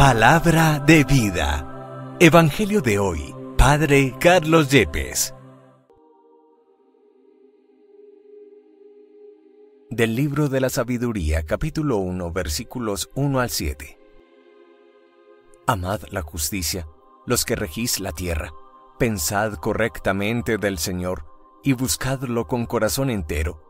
Palabra de vida. Evangelio de hoy. Padre Carlos Yepes. Del libro de la sabiduría, capítulo 1, versículos 1 al 7. Amad la justicia, los que regís la tierra. Pensad correctamente del Señor y buscadlo con corazón entero.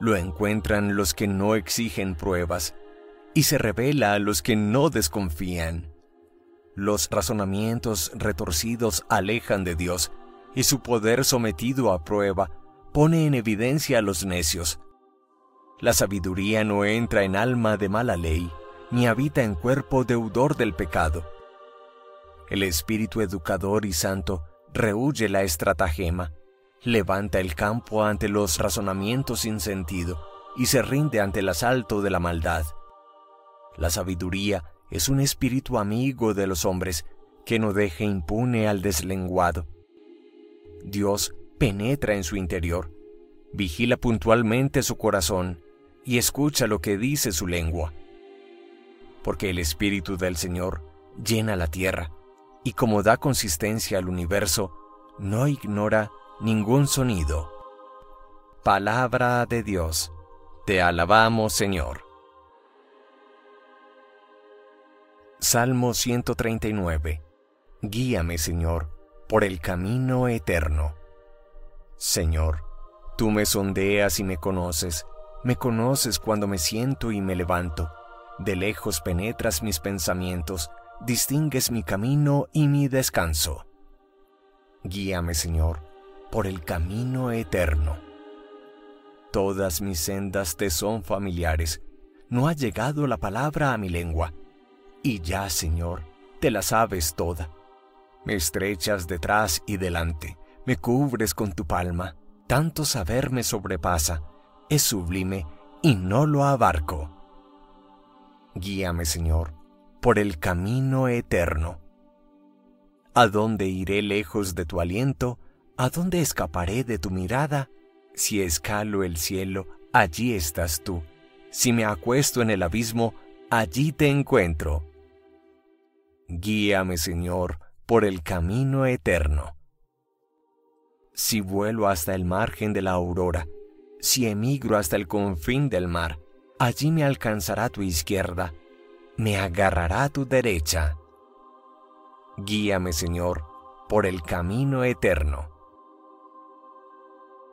Lo encuentran los que no exigen pruebas y se revela a los que no desconfían. Los razonamientos retorcidos alejan de Dios, y su poder sometido a prueba pone en evidencia a los necios. La sabiduría no entra en alma de mala ley, ni habita en cuerpo deudor del pecado. El espíritu educador y santo rehuye la estratagema, levanta el campo ante los razonamientos sin sentido, y se rinde ante el asalto de la maldad. La sabiduría es un espíritu amigo de los hombres que no deje impune al deslenguado. Dios penetra en su interior, vigila puntualmente su corazón y escucha lo que dice su lengua. Porque el Espíritu del Señor llena la tierra y como da consistencia al universo, no ignora ningún sonido. Palabra de Dios. Te alabamos, Señor. Salmo 139. Guíame, Señor, por el camino eterno. Señor, tú me sondeas y me conoces, me conoces cuando me siento y me levanto. De lejos penetras mis pensamientos, distingues mi camino y mi descanso. Guíame, Señor, por el camino eterno. Todas mis sendas te son familiares, no ha llegado la palabra a mi lengua y ya, Señor, te la sabes toda. Me estrechas detrás y delante, me cubres con tu palma. Tanto saber me sobrepasa, es sublime y no lo abarco. Guíame, Señor, por el camino eterno. ¿A dónde iré lejos de tu aliento? ¿A dónde escaparé de tu mirada? Si escalo el cielo, allí estás tú. Si me acuesto en el abismo, allí te encuentro. Guíame, Señor, por el camino eterno. Si vuelo hasta el margen de la aurora, si emigro hasta el confín del mar, allí me alcanzará tu izquierda, me agarrará tu derecha. Guíame, Señor, por el camino eterno.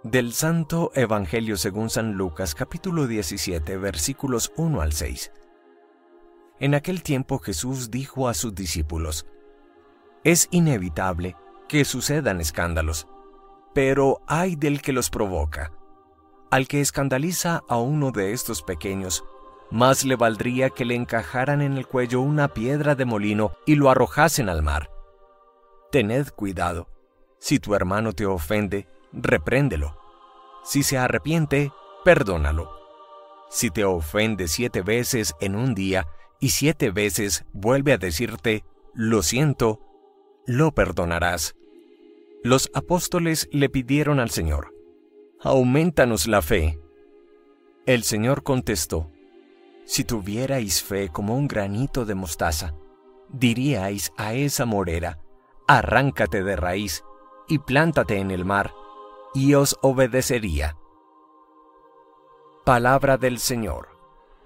Del Santo Evangelio según San Lucas capítulo 17 versículos 1 al 6. En aquel tiempo Jesús dijo a sus discípulos, Es inevitable que sucedan escándalos, pero hay del que los provoca. Al que escandaliza a uno de estos pequeños, más le valdría que le encajaran en el cuello una piedra de molino y lo arrojasen al mar. Tened cuidado. Si tu hermano te ofende, repréndelo. Si se arrepiente, perdónalo. Si te ofende siete veces en un día y siete veces vuelve a decirte, lo siento, lo perdonarás. Los apóstoles le pidieron al Señor, aumentanos la fe. El Señor contestó, si tuvierais fe como un granito de mostaza, diríais a esa morera, arráncate de raíz y plántate en el mar, y os obedecería. Palabra del Señor.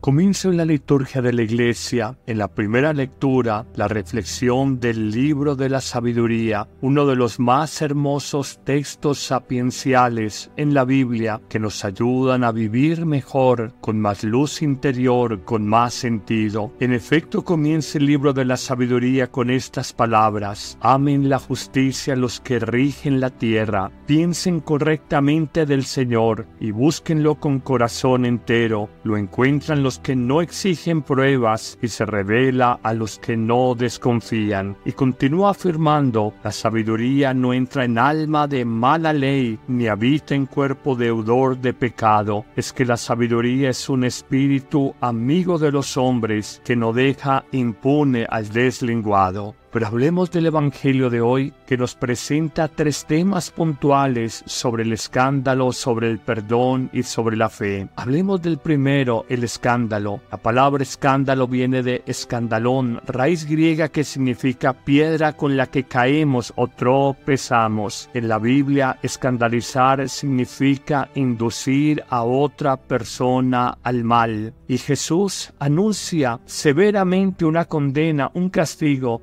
Comienzo en la liturgia de la Iglesia, en la primera lectura, la reflexión del libro de la sabiduría, uno de los más hermosos textos sapienciales en la Biblia que nos ayudan a vivir mejor, con más luz interior, con más sentido. En efecto, comienza el libro de la sabiduría con estas palabras, amen la justicia los que rigen la tierra, piensen correctamente del Señor y búsquenlo con corazón entero, lo encuentran que no exigen pruebas y se revela a los que no desconfían. Y continúa afirmando, la sabiduría no entra en alma de mala ley, ni habita en cuerpo deudor de pecado. Es que la sabiduría es un espíritu amigo de los hombres que no deja impune al deslenguado. Pero hablemos del Evangelio de hoy que nos presenta tres temas puntuales sobre el escándalo, sobre el perdón y sobre la fe. Hablemos del primero, el escándalo. La palabra escándalo viene de escandalón, raíz griega que significa piedra con la que caemos o tropezamos. En la Biblia, escandalizar significa inducir a otra persona al mal. Y Jesús anuncia severamente una condena, un castigo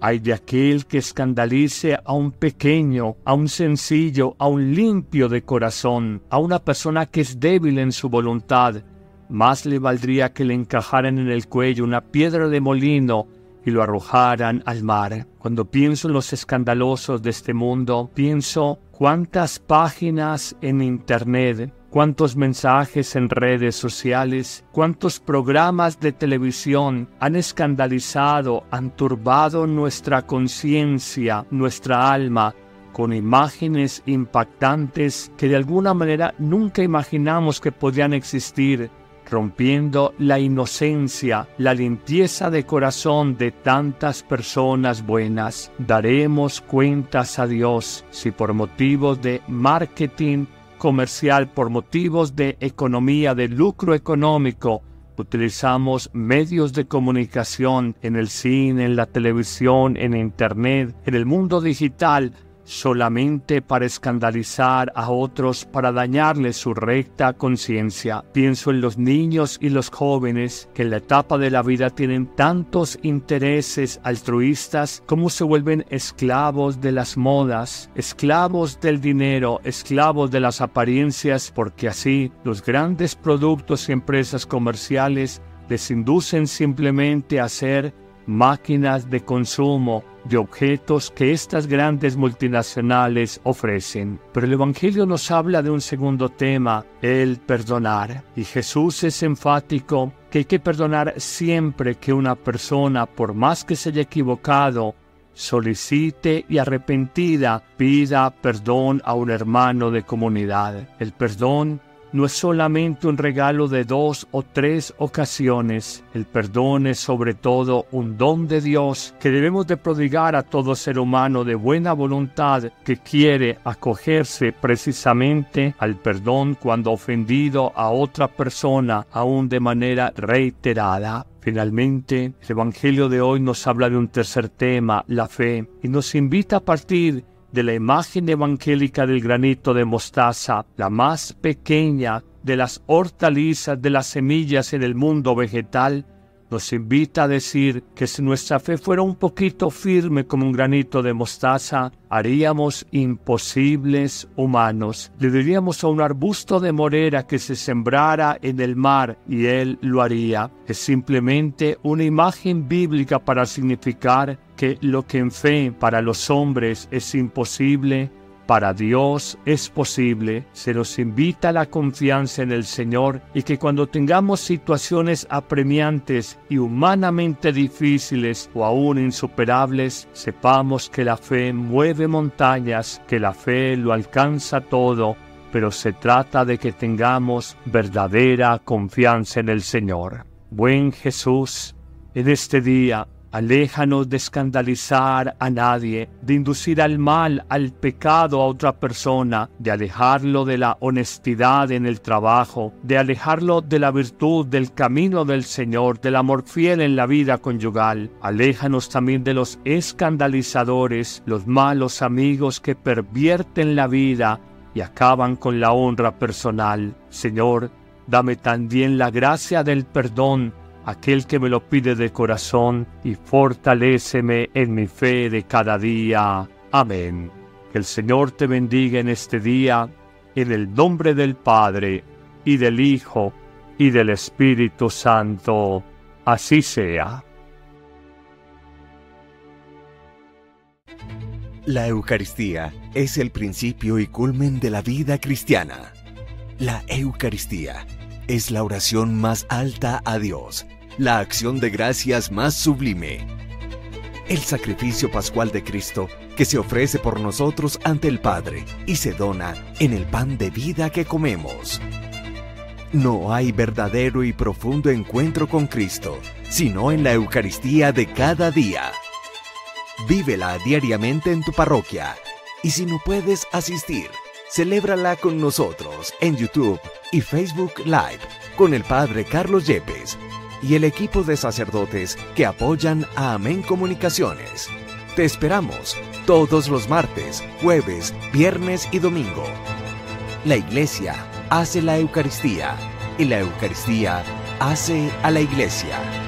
hay de aquel que escandalice a un pequeño, a un sencillo, a un limpio de corazón, a una persona que es débil en su voluntad. Más le valdría que le encajaran en el cuello una piedra de molino y lo arrojaran al mar. Cuando pienso en los escandalosos de este mundo, pienso cuántas páginas en Internet cuántos mensajes en redes sociales, cuántos programas de televisión han escandalizado, han turbado nuestra conciencia, nuestra alma, con imágenes impactantes que de alguna manera nunca imaginamos que podían existir, rompiendo la inocencia, la limpieza de corazón de tantas personas buenas. Daremos cuentas a Dios si por motivos de marketing comercial por motivos de economía, de lucro económico, utilizamos medios de comunicación en el cine, en la televisión, en Internet, en el mundo digital solamente para escandalizar a otros, para dañarles su recta conciencia. Pienso en los niños y los jóvenes que en la etapa de la vida tienen tantos intereses altruistas como se vuelven esclavos de las modas, esclavos del dinero, esclavos de las apariencias, porque así los grandes productos y empresas comerciales les inducen simplemente a ser máquinas de consumo de objetos que estas grandes multinacionales ofrecen. Pero el Evangelio nos habla de un segundo tema, el perdonar. Y Jesús es enfático que hay que perdonar siempre que una persona, por más que se haya equivocado, solicite y arrepentida pida perdón a un hermano de comunidad. El perdón no es solamente un regalo de dos o tres ocasiones. El perdón es sobre todo un don de Dios que debemos de prodigar a todo ser humano de buena voluntad que quiere acogerse precisamente al perdón cuando ofendido a otra persona aún de manera reiterada. Finalmente, el Evangelio de hoy nos habla de un tercer tema, la fe, y nos invita a partir de la imagen evangélica del granito de mostaza, la más pequeña de las hortalizas de las semillas en el mundo vegetal, nos invita a decir que si nuestra fe fuera un poquito firme como un granito de mostaza, haríamos imposibles humanos. Le diríamos a un arbusto de morera que se sembrara en el mar y él lo haría. Es simplemente una imagen bíblica para significar que lo que en fe para los hombres es imposible, para Dios es posible, se nos invita a la confianza en el Señor y que cuando tengamos situaciones apremiantes y humanamente difíciles o aún insuperables, sepamos que la fe mueve montañas, que la fe lo alcanza todo, pero se trata de que tengamos verdadera confianza en el Señor. Buen Jesús, en este día Aléjanos de escandalizar a nadie, de inducir al mal, al pecado a otra persona, de alejarlo de la honestidad en el trabajo, de alejarlo de la virtud, del camino del Señor, del amor fiel en la vida conyugal. Aléjanos también de los escandalizadores, los malos amigos que pervierten la vida y acaban con la honra personal. Señor, dame también la gracia del perdón aquel que me lo pide de corazón, y fortaléceme en mi fe de cada día. Amén. Que el Señor te bendiga en este día, en el nombre del Padre, y del Hijo, y del Espíritu Santo. Así sea. La Eucaristía es el principio y culmen de la vida cristiana. La Eucaristía es la oración más alta a Dios la acción de gracias más sublime. El sacrificio pascual de Cristo que se ofrece por nosotros ante el Padre y se dona en el pan de vida que comemos. No hay verdadero y profundo encuentro con Cristo, sino en la Eucaristía de cada día. Vívela diariamente en tu parroquia. Y si no puedes asistir, celébrala con nosotros en YouTube y Facebook Live con el Padre Carlos Yepes y el equipo de sacerdotes que apoyan a Amén Comunicaciones. Te esperamos todos los martes, jueves, viernes y domingo. La Iglesia hace la Eucaristía y la Eucaristía hace a la Iglesia.